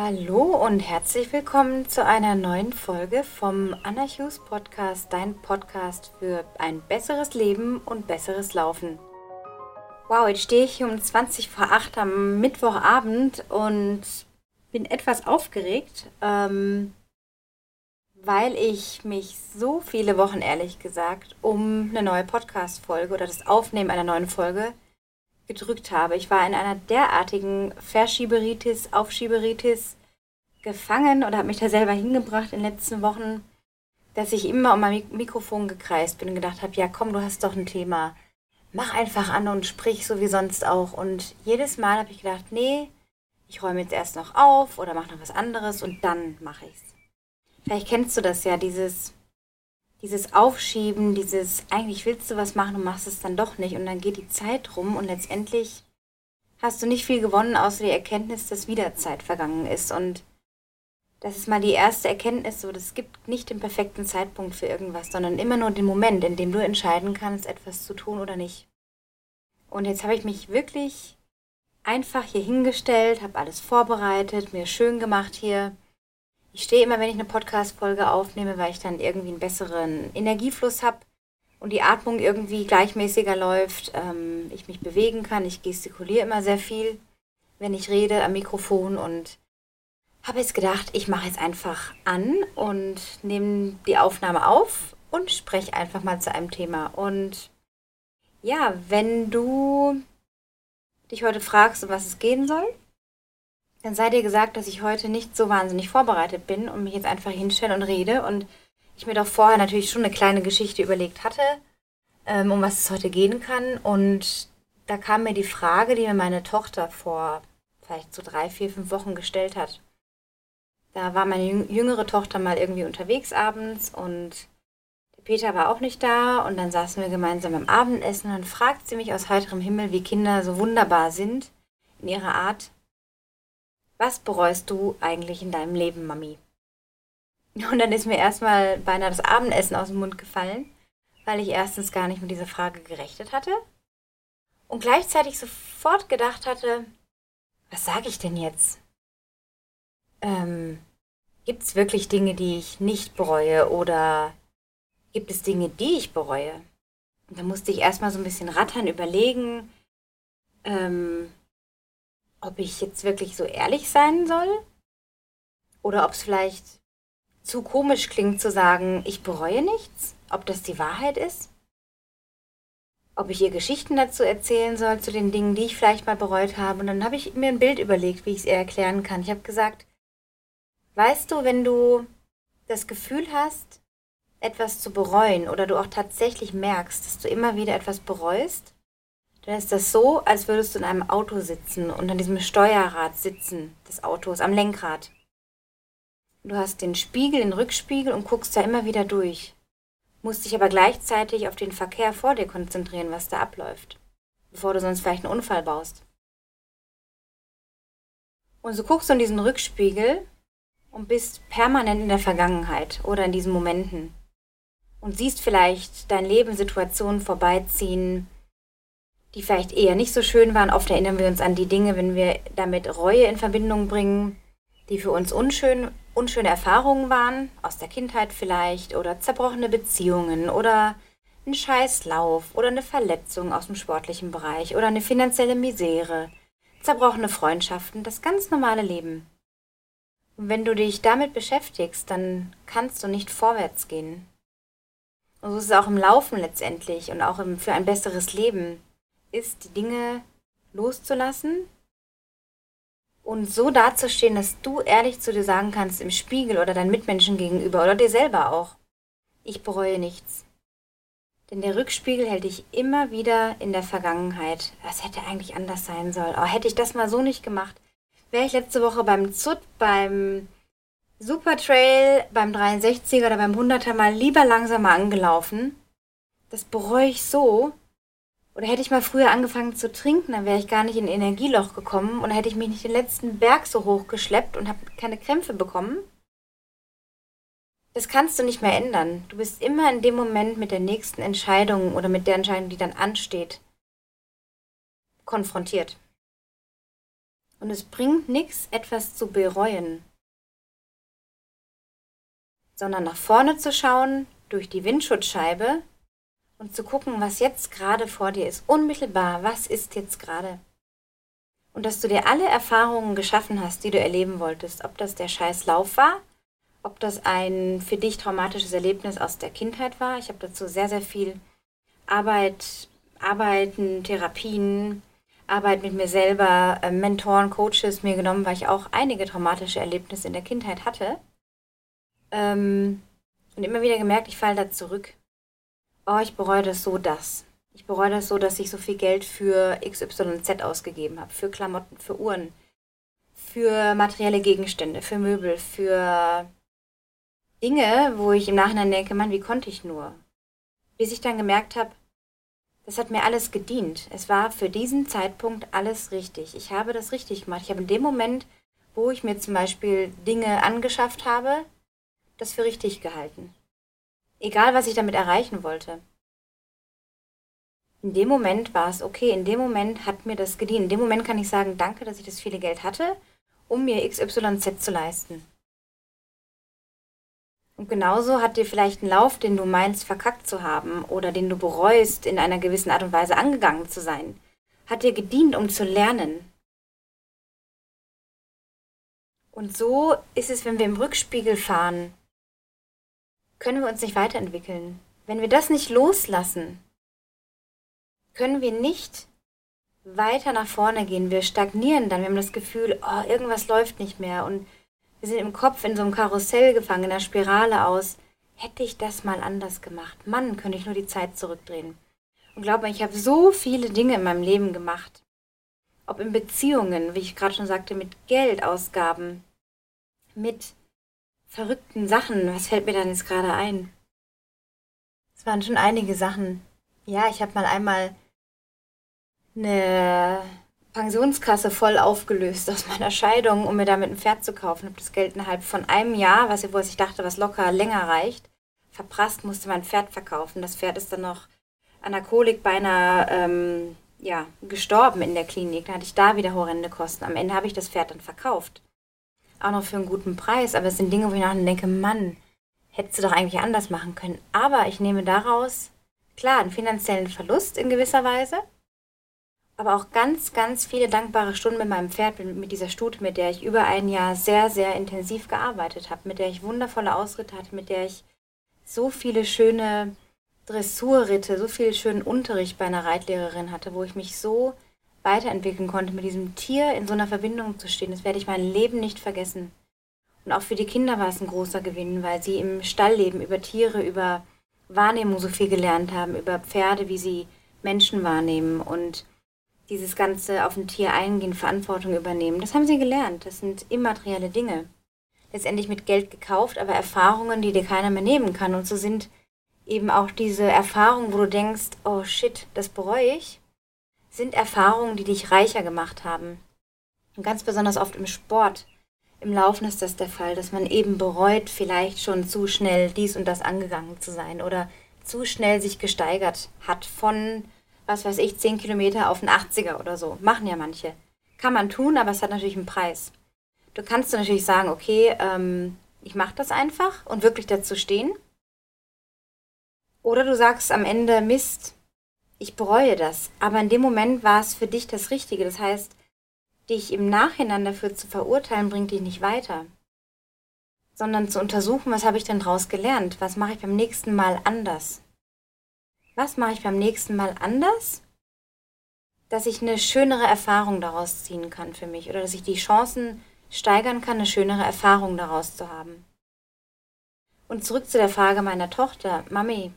Hallo und herzlich willkommen zu einer neuen Folge vom Anna Hughes Podcast, dein Podcast für ein besseres Leben und besseres Laufen. Wow, jetzt stehe ich hier um 20 vor 8 am Mittwochabend und bin etwas aufgeregt, ähm, weil ich mich so viele Wochen, ehrlich gesagt, um eine neue Podcast-Folge oder das Aufnehmen einer neuen Folge gedrückt habe. Ich war in einer derartigen Verschieberitis, Aufschieberitis gefangen oder habe mich da selber hingebracht in den letzten Wochen, dass ich immer um mein Mikrofon gekreist bin und gedacht habe, ja komm, du hast doch ein Thema. Mach einfach an und sprich so wie sonst auch. Und jedes Mal habe ich gedacht, nee, ich räume jetzt erst noch auf oder mache noch was anderes und dann mache ich's. Vielleicht kennst du das ja, dieses dieses Aufschieben, dieses eigentlich willst du was machen und machst es dann doch nicht. Und dann geht die Zeit rum und letztendlich hast du nicht viel gewonnen, außer die Erkenntnis, dass wieder Zeit vergangen ist. Und das ist mal die erste Erkenntnis, so, es gibt nicht den perfekten Zeitpunkt für irgendwas, sondern immer nur den Moment, in dem du entscheiden kannst, etwas zu tun oder nicht. Und jetzt habe ich mich wirklich einfach hier hingestellt, habe alles vorbereitet, mir schön gemacht hier ich stehe immer, wenn ich eine Podcast-Folge aufnehme, weil ich dann irgendwie einen besseren Energiefluss habe und die Atmung irgendwie gleichmäßiger läuft, ähm, ich mich bewegen kann. Ich gestikuliere immer sehr viel, wenn ich rede am Mikrofon und habe jetzt gedacht, ich mache jetzt einfach an und nehme die Aufnahme auf und spreche einfach mal zu einem Thema. Und ja, wenn du dich heute fragst, um was es gehen soll, dann sei dir gesagt, dass ich heute nicht so wahnsinnig vorbereitet bin und mich jetzt einfach hinstelle und rede und ich mir doch vorher natürlich schon eine kleine Geschichte überlegt hatte, ähm, um was es heute gehen kann. Und da kam mir die Frage, die mir meine Tochter vor vielleicht so drei, vier, fünf Wochen gestellt hat. Da war meine jüngere Tochter mal irgendwie unterwegs abends und der Peter war auch nicht da und dann saßen wir gemeinsam beim Abendessen und fragt sie mich aus heiterem Himmel, wie Kinder so wunderbar sind in ihrer Art, was bereust du eigentlich in deinem Leben, Mami? Und dann ist mir erstmal beinahe das Abendessen aus dem Mund gefallen, weil ich erstens gar nicht mit dieser Frage gerechnet hatte und gleichzeitig sofort gedacht hatte, was sage ich denn jetzt? Ähm, gibt es wirklich Dinge, die ich nicht bereue oder gibt es Dinge, die ich bereue? Und da musste ich erstmal so ein bisschen rattern, überlegen, ähm, ob ich jetzt wirklich so ehrlich sein soll oder ob es vielleicht zu komisch klingt zu sagen, ich bereue nichts, ob das die Wahrheit ist, ob ich ihr Geschichten dazu erzählen soll, zu den Dingen, die ich vielleicht mal bereut habe. Und dann habe ich mir ein Bild überlegt, wie ich es ihr erklären kann. Ich habe gesagt, weißt du, wenn du das Gefühl hast, etwas zu bereuen oder du auch tatsächlich merkst, dass du immer wieder etwas bereust, dann ist das so, als würdest du in einem Auto sitzen und an diesem Steuerrad sitzen des Autos, am Lenkrad. Du hast den Spiegel, den Rückspiegel und guckst da immer wieder durch. Musst dich aber gleichzeitig auf den Verkehr vor dir konzentrieren, was da abläuft, bevor du sonst vielleicht einen Unfall baust. Und so guckst du in diesen Rückspiegel und bist permanent in der Vergangenheit oder in diesen Momenten und siehst vielleicht dein Leben, Situationen vorbeiziehen, die vielleicht eher nicht so schön waren. Oft erinnern wir uns an die Dinge, wenn wir damit Reue in Verbindung bringen, die für uns unschön, unschöne Erfahrungen waren, aus der Kindheit vielleicht, oder zerbrochene Beziehungen oder ein Scheißlauf oder eine Verletzung aus dem sportlichen Bereich oder eine finanzielle Misere, zerbrochene Freundschaften, das ganz normale Leben. Und wenn du dich damit beschäftigst, dann kannst du nicht vorwärts gehen. Und so ist es auch im Laufen letztendlich und auch im, für ein besseres Leben ist, die Dinge loszulassen und so dazustehen, dass du ehrlich zu dir sagen kannst im Spiegel oder deinen Mitmenschen gegenüber oder dir selber auch, ich bereue nichts. Denn der Rückspiegel hält dich immer wieder in der Vergangenheit. Das hätte eigentlich anders sein sollen. Aber hätte ich das mal so nicht gemacht, wäre ich letzte Woche beim ZUT, beim Supertrail, beim 63er oder beim 100er mal lieber langsamer angelaufen. Das bereue ich so, oder hätte ich mal früher angefangen zu trinken, dann wäre ich gar nicht in ein Energieloch gekommen und hätte ich mich nicht den letzten Berg so hoch geschleppt und habe keine Krämpfe bekommen. Das kannst du nicht mehr ändern. Du bist immer in dem Moment mit der nächsten Entscheidung oder mit der Entscheidung, die dann ansteht, konfrontiert. Und es bringt nichts, etwas zu bereuen, sondern nach vorne zu schauen, durch die Windschutzscheibe und zu gucken, was jetzt gerade vor dir ist. Unmittelbar, was ist jetzt gerade? Und dass du dir alle Erfahrungen geschaffen hast, die du erleben wolltest. Ob das der scheiß Lauf war, ob das ein für dich traumatisches Erlebnis aus der Kindheit war. Ich habe dazu sehr, sehr viel Arbeit, Arbeiten, Therapien, Arbeit mit mir selber, äh, Mentoren, Coaches mir genommen, weil ich auch einige traumatische Erlebnisse in der Kindheit hatte. Ähm, und immer wieder gemerkt, ich falle da zurück. Oh, ich bereue das so, das. Ich bereue das so, dass ich so viel Geld für XYZ ausgegeben habe. Für Klamotten, für Uhren, für materielle Gegenstände, für Möbel, für Dinge, wo ich im Nachhinein denke, Mann, wie konnte ich nur? Bis ich dann gemerkt habe, das hat mir alles gedient. Es war für diesen Zeitpunkt alles richtig. Ich habe das richtig gemacht. Ich habe in dem Moment, wo ich mir zum Beispiel Dinge angeschafft habe, das für richtig gehalten. Egal, was ich damit erreichen wollte. In dem Moment war es okay, in dem Moment hat mir das gedient. In dem Moment kann ich sagen, danke, dass ich das viele Geld hatte, um mir XYZ zu leisten. Und genauso hat dir vielleicht ein Lauf, den du meinst, verkackt zu haben oder den du bereust, in einer gewissen Art und Weise angegangen zu sein, hat dir gedient, um zu lernen. Und so ist es, wenn wir im Rückspiegel fahren können wir uns nicht weiterentwickeln. Wenn wir das nicht loslassen, können wir nicht weiter nach vorne gehen. Wir stagnieren dann. Wir haben das Gefühl, oh, irgendwas läuft nicht mehr. Und wir sind im Kopf in so einem Karussell gefangen, in einer Spirale aus. Hätte ich das mal anders gemacht? Mann, könnte ich nur die Zeit zurückdrehen. Und glaube mir, ich habe so viele Dinge in meinem Leben gemacht. Ob in Beziehungen, wie ich gerade schon sagte, mit Geldausgaben, mit verrückten Sachen. Was fällt mir dann jetzt gerade ein? Es waren schon einige Sachen. Ja, ich habe mal einmal eine Pensionskasse voll aufgelöst aus meiner Scheidung, um mir damit ein Pferd zu kaufen. Habe das Geld innerhalb von einem Jahr, was, wo ich dachte, was locker länger reicht, verprasst, musste mein Pferd verkaufen. Das Pferd ist dann noch an der Kolik beinahe ähm, ja, gestorben in der Klinik. Da hatte ich da wieder horrende Kosten. Am Ende habe ich das Pferd dann verkauft auch noch für einen guten Preis. Aber es sind Dinge, wo ich nachher denke, Mann, hättest du doch eigentlich anders machen können. Aber ich nehme daraus, klar, einen finanziellen Verlust in gewisser Weise, aber auch ganz, ganz viele dankbare Stunden mit meinem Pferd, mit dieser Stute, mit der ich über ein Jahr sehr, sehr intensiv gearbeitet habe, mit der ich wundervolle Ausritte hatte, mit der ich so viele schöne Dressurritte, so viel schönen Unterricht bei einer Reitlehrerin hatte, wo ich mich so weiterentwickeln konnte, mit diesem Tier in so einer Verbindung zu stehen. Das werde ich mein Leben nicht vergessen. Und auch für die Kinder war es ein großer Gewinn, weil sie im Stall leben, über Tiere, über Wahrnehmung so viel gelernt haben, über Pferde, wie sie Menschen wahrnehmen und dieses ganze auf ein Tier eingehen, Verantwortung übernehmen. Das haben sie gelernt. Das sind immaterielle Dinge. Letztendlich mit Geld gekauft, aber Erfahrungen, die dir keiner mehr nehmen kann. Und so sind eben auch diese Erfahrungen, wo du denkst, oh shit, das bereue ich sind Erfahrungen, die dich reicher gemacht haben. Und ganz besonders oft im Sport, im Laufen ist das der Fall, dass man eben bereut, vielleicht schon zu schnell dies und das angegangen zu sein oder zu schnell sich gesteigert hat von, was weiß ich, 10 Kilometer auf einen 80er oder so. Machen ja manche. Kann man tun, aber es hat natürlich einen Preis. Du kannst natürlich sagen, okay, ähm, ich mache das einfach und wirklich dazu stehen. Oder du sagst am Ende, Mist, ich bereue das. Aber in dem Moment war es für dich das Richtige. Das heißt, dich im Nachhinein dafür zu verurteilen, bringt dich nicht weiter. Sondern zu untersuchen, was habe ich denn daraus gelernt? Was mache ich beim nächsten Mal anders? Was mache ich beim nächsten Mal anders? Dass ich eine schönere Erfahrung daraus ziehen kann für mich oder dass ich die Chancen steigern kann, eine schönere Erfahrung daraus zu haben. Und zurück zu der Frage meiner Tochter, Mami,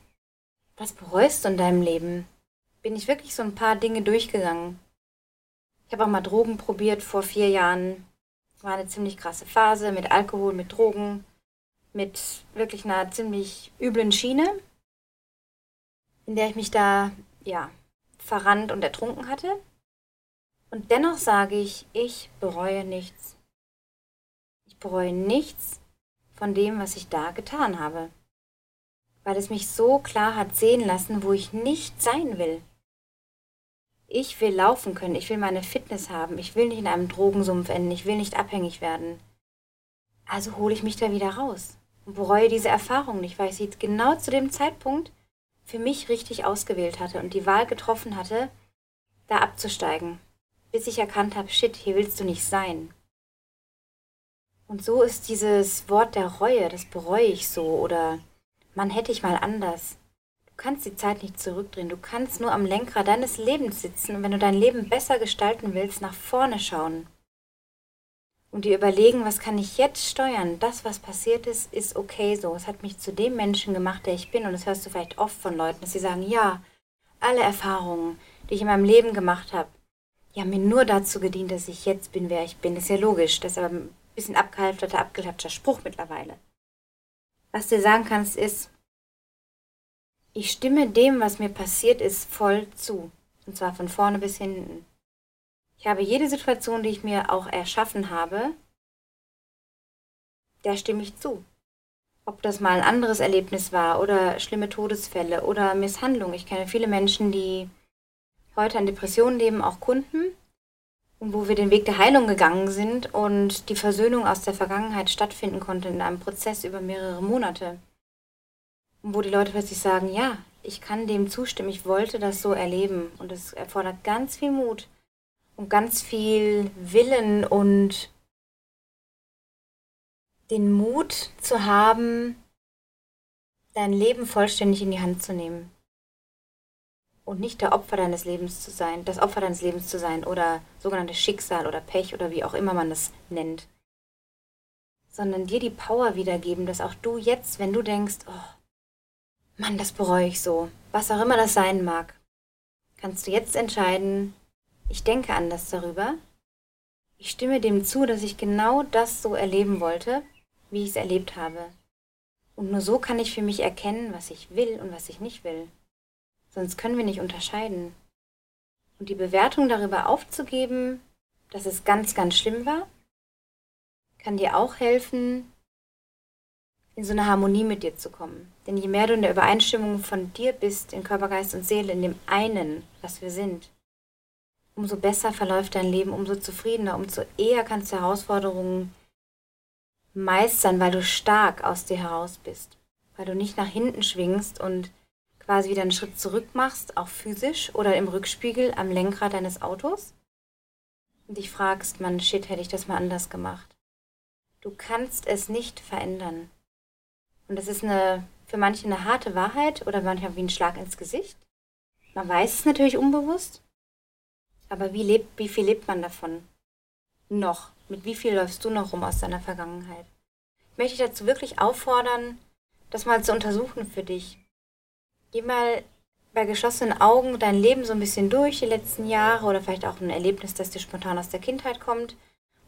was bereust du in deinem Leben? Bin ich wirklich so ein paar Dinge durchgegangen. Ich habe auch mal Drogen probiert vor vier Jahren. War eine ziemlich krasse Phase mit Alkohol, mit Drogen, mit wirklich einer ziemlich üblen Schiene, in der ich mich da, ja, verrannt und ertrunken hatte. Und dennoch sage ich, ich bereue nichts. Ich bereue nichts von dem, was ich da getan habe. Weil es mich so klar hat sehen lassen, wo ich nicht sein will. Ich will laufen können, ich will meine Fitness haben, ich will nicht in einem Drogensumpf enden, ich will nicht abhängig werden. Also hole ich mich da wieder raus und bereue diese Erfahrung nicht, weil ich sie genau zu dem Zeitpunkt für mich richtig ausgewählt hatte und die Wahl getroffen hatte, da abzusteigen, bis ich erkannt habe, shit, hier willst du nicht sein. Und so ist dieses Wort der Reue, das bereue ich so oder man hätte ich mal anders. Du kannst die Zeit nicht zurückdrehen, du kannst nur am Lenkrad deines Lebens sitzen und wenn du dein Leben besser gestalten willst, nach vorne schauen und dir überlegen, was kann ich jetzt steuern? Das, was passiert ist, ist okay so. Es hat mich zu dem Menschen gemacht, der ich bin. Und das hörst du vielleicht oft von Leuten, dass sie sagen, ja, alle Erfahrungen, die ich in meinem Leben gemacht habe, die haben mir nur dazu gedient, dass ich jetzt bin, wer ich bin. Das ist ja logisch. Das ist aber ein bisschen abgehalfterter, abgeklatschter Spruch mittlerweile. Was du dir sagen kannst, ist, ich stimme dem, was mir passiert ist, voll zu. Und zwar von vorne bis hinten. Ich habe jede Situation, die ich mir auch erschaffen habe, der stimme ich zu. Ob das mal ein anderes Erlebnis war oder schlimme Todesfälle oder Misshandlung. Ich kenne viele Menschen, die heute an Depressionen leben, auch Kunden, und wo wir den Weg der Heilung gegangen sind und die Versöhnung aus der Vergangenheit stattfinden konnte in einem Prozess über mehrere Monate. Wo die Leute plötzlich sagen, ja, ich kann dem zustimmen, ich wollte das so erleben. Und es erfordert ganz viel Mut, und ganz viel Willen und den Mut zu haben, dein Leben vollständig in die Hand zu nehmen. Und nicht der Opfer deines Lebens zu sein, das Opfer deines Lebens zu sein oder sogenanntes Schicksal oder Pech oder wie auch immer man das nennt. Sondern dir die Power wiedergeben, dass auch du jetzt, wenn du denkst, oh, Mann, das bereue ich so, was auch immer das sein mag, kannst du jetzt entscheiden, ich denke anders darüber. Ich stimme dem zu, dass ich genau das so erleben wollte, wie ich es erlebt habe. Und nur so kann ich für mich erkennen, was ich will und was ich nicht will. Sonst können wir nicht unterscheiden. Und die Bewertung darüber aufzugeben, dass es ganz, ganz schlimm war, kann dir auch helfen, in so eine Harmonie mit dir zu kommen. Denn je mehr du in der Übereinstimmung von dir bist, in Körper, Geist und Seele, in dem einen, was wir sind, umso besser verläuft dein Leben, umso zufriedener, umso eher kannst du Herausforderungen meistern, weil du stark aus dir heraus bist, weil du nicht nach hinten schwingst und quasi wieder einen Schritt zurück machst, auch physisch oder im Rückspiegel am Lenkrad deines Autos und dich fragst, man, shit, hätte ich das mal anders gemacht. Du kannst es nicht verändern. Und das ist eine, für manche eine harte Wahrheit oder manchmal wie ein Schlag ins Gesicht. Man weiß es natürlich unbewusst, aber wie, lebt, wie viel lebt man davon? Noch. Mit wie viel läufst du noch rum aus deiner Vergangenheit? Ich möchte dich dazu wirklich auffordern, das mal zu untersuchen für dich. Geh mal bei geschlossenen Augen dein Leben so ein bisschen durch, die letzten Jahre oder vielleicht auch ein Erlebnis, das dir spontan aus der Kindheit kommt.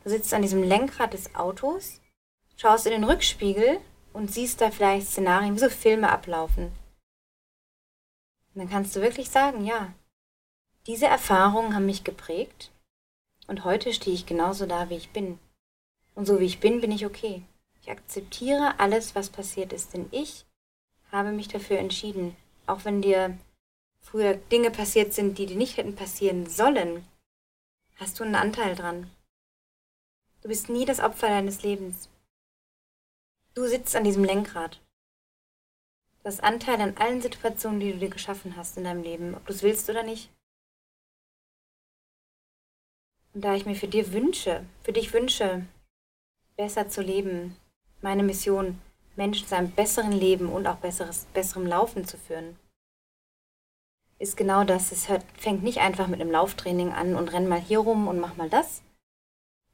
Du sitzt an diesem Lenkrad des Autos, schaust in den Rückspiegel und siehst da vielleicht Szenarien, wie so Filme ablaufen. Und dann kannst du wirklich sagen, ja, diese Erfahrungen haben mich geprägt und heute stehe ich genauso da, wie ich bin. Und so wie ich bin, bin ich okay. Ich akzeptiere alles, was passiert ist, denn ich habe mich dafür entschieden. Auch wenn dir früher Dinge passiert sind, die dir nicht hätten passieren sollen, hast du einen Anteil dran. Du bist nie das Opfer deines Lebens. Du sitzt an diesem Lenkrad. Du hast Anteil an allen Situationen, die du dir geschaffen hast in deinem Leben, ob du es willst oder nicht. Und da ich mir für dir wünsche, für dich wünsche, besser zu leben, meine Mission, Menschen zu einem besseren Leben und auch besseres, besserem Laufen zu führen, ist genau das. Es hört, fängt nicht einfach mit einem Lauftraining an und renn mal hier rum und mach mal das,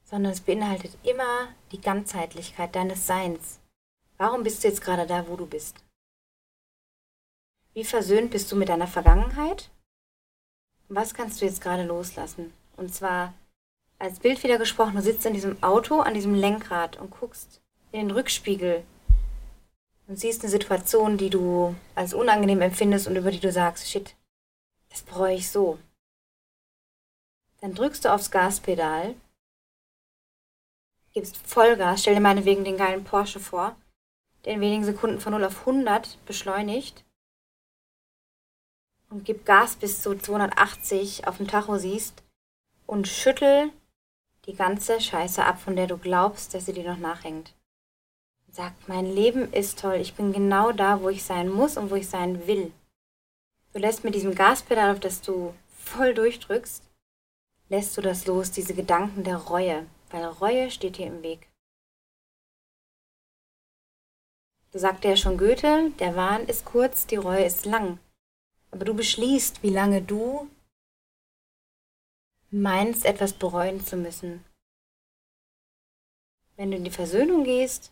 sondern es beinhaltet immer die Ganzheitlichkeit deines Seins. Warum bist du jetzt gerade da, wo du bist? Wie versöhnt bist du mit deiner Vergangenheit? Was kannst du jetzt gerade loslassen? Und zwar als Bild wieder gesprochen, du sitzt in diesem Auto, an diesem Lenkrad und guckst in den Rückspiegel und siehst eine Situation, die du als unangenehm empfindest und über die du sagst, shit, das bereue ich so. Dann drückst du aufs Gaspedal, gibst Vollgas, stell dir meinetwegen den geilen Porsche vor, in wenigen Sekunden von 0 auf 100 beschleunigt und gib Gas bis zu 280 auf dem Tacho siehst und schüttel die ganze Scheiße ab, von der du glaubst, dass sie dir noch nachhängt. Sag, mein Leben ist toll, ich bin genau da, wo ich sein muss und wo ich sein will. Du lässt mit diesem Gaspedal, auf das du voll durchdrückst, lässt du das los, diese Gedanken der Reue, weil Reue steht dir im Weg. Du sagte ja schon Goethe, der Wahn ist kurz, die Reue ist lang. Aber du beschließt, wie lange du meinst, etwas bereuen zu müssen. Wenn du in die Versöhnung gehst,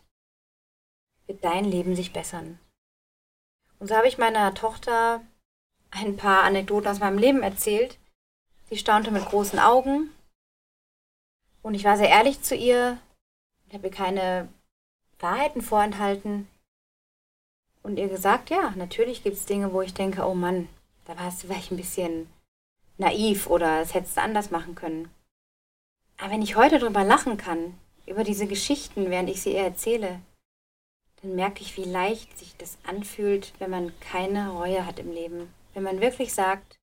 wird dein Leben sich bessern. Und so habe ich meiner Tochter ein paar Anekdoten aus meinem Leben erzählt. Sie staunte mit großen Augen und ich war sehr ehrlich zu ihr. Ich habe ihr keine Wahrheiten vorenthalten und ihr gesagt, ja, natürlich gibt es Dinge, wo ich denke, oh Mann, da warst du vielleicht ein bisschen naiv oder es hättest du anders machen können. Aber wenn ich heute drüber lachen kann, über diese Geschichten, während ich sie ihr erzähle, dann merke ich, wie leicht sich das anfühlt, wenn man keine Reue hat im Leben. Wenn man wirklich sagt,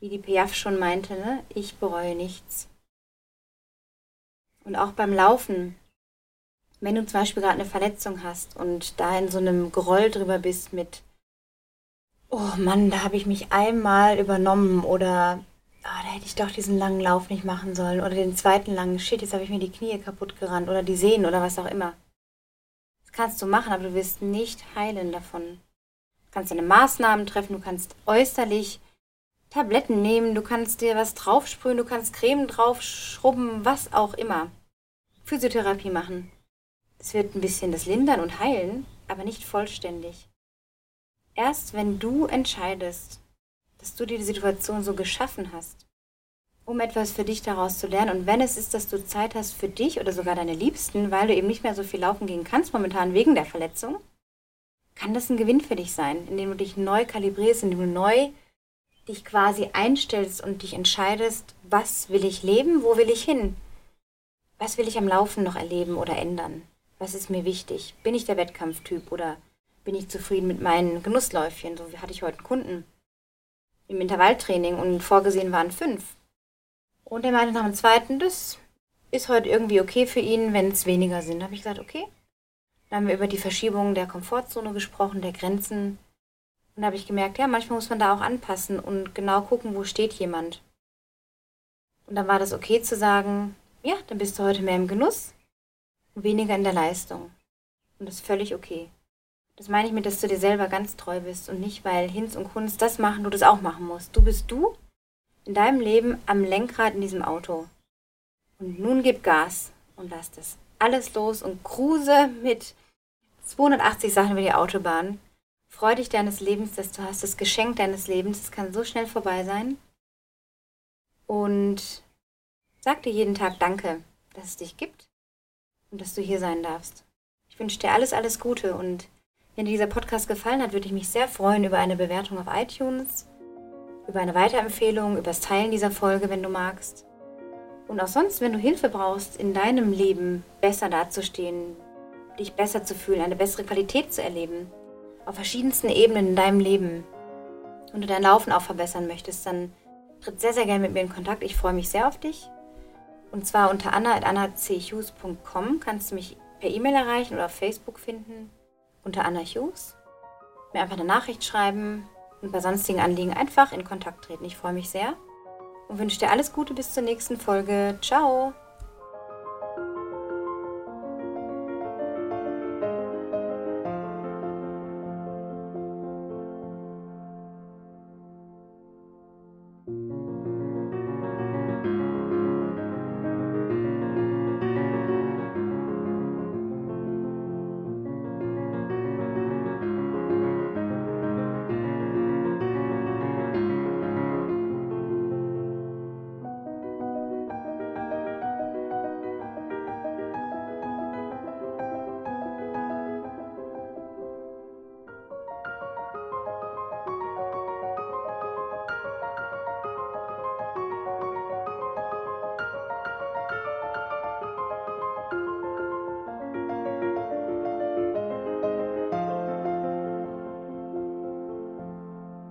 wie die Piaf schon meinte, ne, ich bereue nichts. Und auch beim Laufen, wenn du zum Beispiel gerade eine Verletzung hast und da in so einem Groll drüber bist mit, oh Mann, da habe ich mich einmal übernommen oder oh, da hätte ich doch diesen langen Lauf nicht machen sollen oder den zweiten langen, shit, jetzt habe ich mir die Knie kaputt gerannt oder die Sehnen oder was auch immer. Das kannst du machen, aber du wirst nicht heilen davon. Du kannst deine Maßnahmen treffen, du kannst äußerlich Tabletten nehmen, du kannst dir was draufsprühen, du kannst Creme draufschrubben, was auch immer. Physiotherapie machen. Es wird ein bisschen das lindern und heilen, aber nicht vollständig. Erst wenn du entscheidest, dass du dir die Situation so geschaffen hast, um etwas für dich daraus zu lernen. Und wenn es ist, dass du Zeit hast für dich oder sogar deine Liebsten, weil du eben nicht mehr so viel laufen gehen kannst momentan wegen der Verletzung, kann das ein Gewinn für dich sein, indem du dich neu kalibrierst, indem du neu dich quasi einstellst und dich entscheidest, was will ich leben, wo will ich hin? Was will ich am Laufen noch erleben oder ändern? Was ist mir wichtig? Bin ich der Wettkampftyp oder bin ich zufrieden mit meinen Genussläufchen. So hatte ich heute einen Kunden im Intervalltraining und vorgesehen waren fünf. Und er meinte nach dem zweiten, das ist heute irgendwie okay für ihn, wenn es weniger sind. Da habe ich gesagt, okay. Dann haben wir über die Verschiebung der Komfortzone gesprochen, der Grenzen. Und da habe ich gemerkt, ja, manchmal muss man da auch anpassen und genau gucken, wo steht jemand. Und dann war das okay zu sagen, ja, dann bist du heute mehr im Genuss weniger in der Leistung. Und das ist völlig okay. Das meine ich mit, dass du dir selber ganz treu bist und nicht, weil Hinz und Kunst das machen, du das auch machen musst. Du bist du in deinem Leben am Lenkrad in diesem Auto. Und nun gib Gas und lass das alles los und kruse mit 280 Sachen über die Autobahn. Freu dich deines Lebens, dass du hast das Geschenk deines Lebens. Es kann so schnell vorbei sein. Und sag dir jeden Tag Danke, dass es dich gibt und dass du hier sein darfst. Ich wünsche dir alles, alles Gute und wenn dir dieser Podcast gefallen hat, würde ich mich sehr freuen über eine Bewertung auf iTunes, über eine Weiterempfehlung, über das Teilen dieser Folge, wenn du magst. Und auch sonst, wenn du Hilfe brauchst, in deinem Leben besser dazustehen, dich besser zu fühlen, eine bessere Qualität zu erleben, auf verschiedensten Ebenen in deinem Leben und du dein Laufen auch verbessern möchtest, dann tritt sehr, sehr gerne mit mir in Kontakt. Ich freue mich sehr auf dich. Und zwar unter anna.annachughes.com kannst du mich per E-Mail erreichen oder auf Facebook finden unter Anna Hughes, mir einfach eine Nachricht schreiben und bei sonstigen Anliegen einfach in Kontakt treten. Ich freue mich sehr und wünsche dir alles Gute bis zur nächsten Folge. Ciao!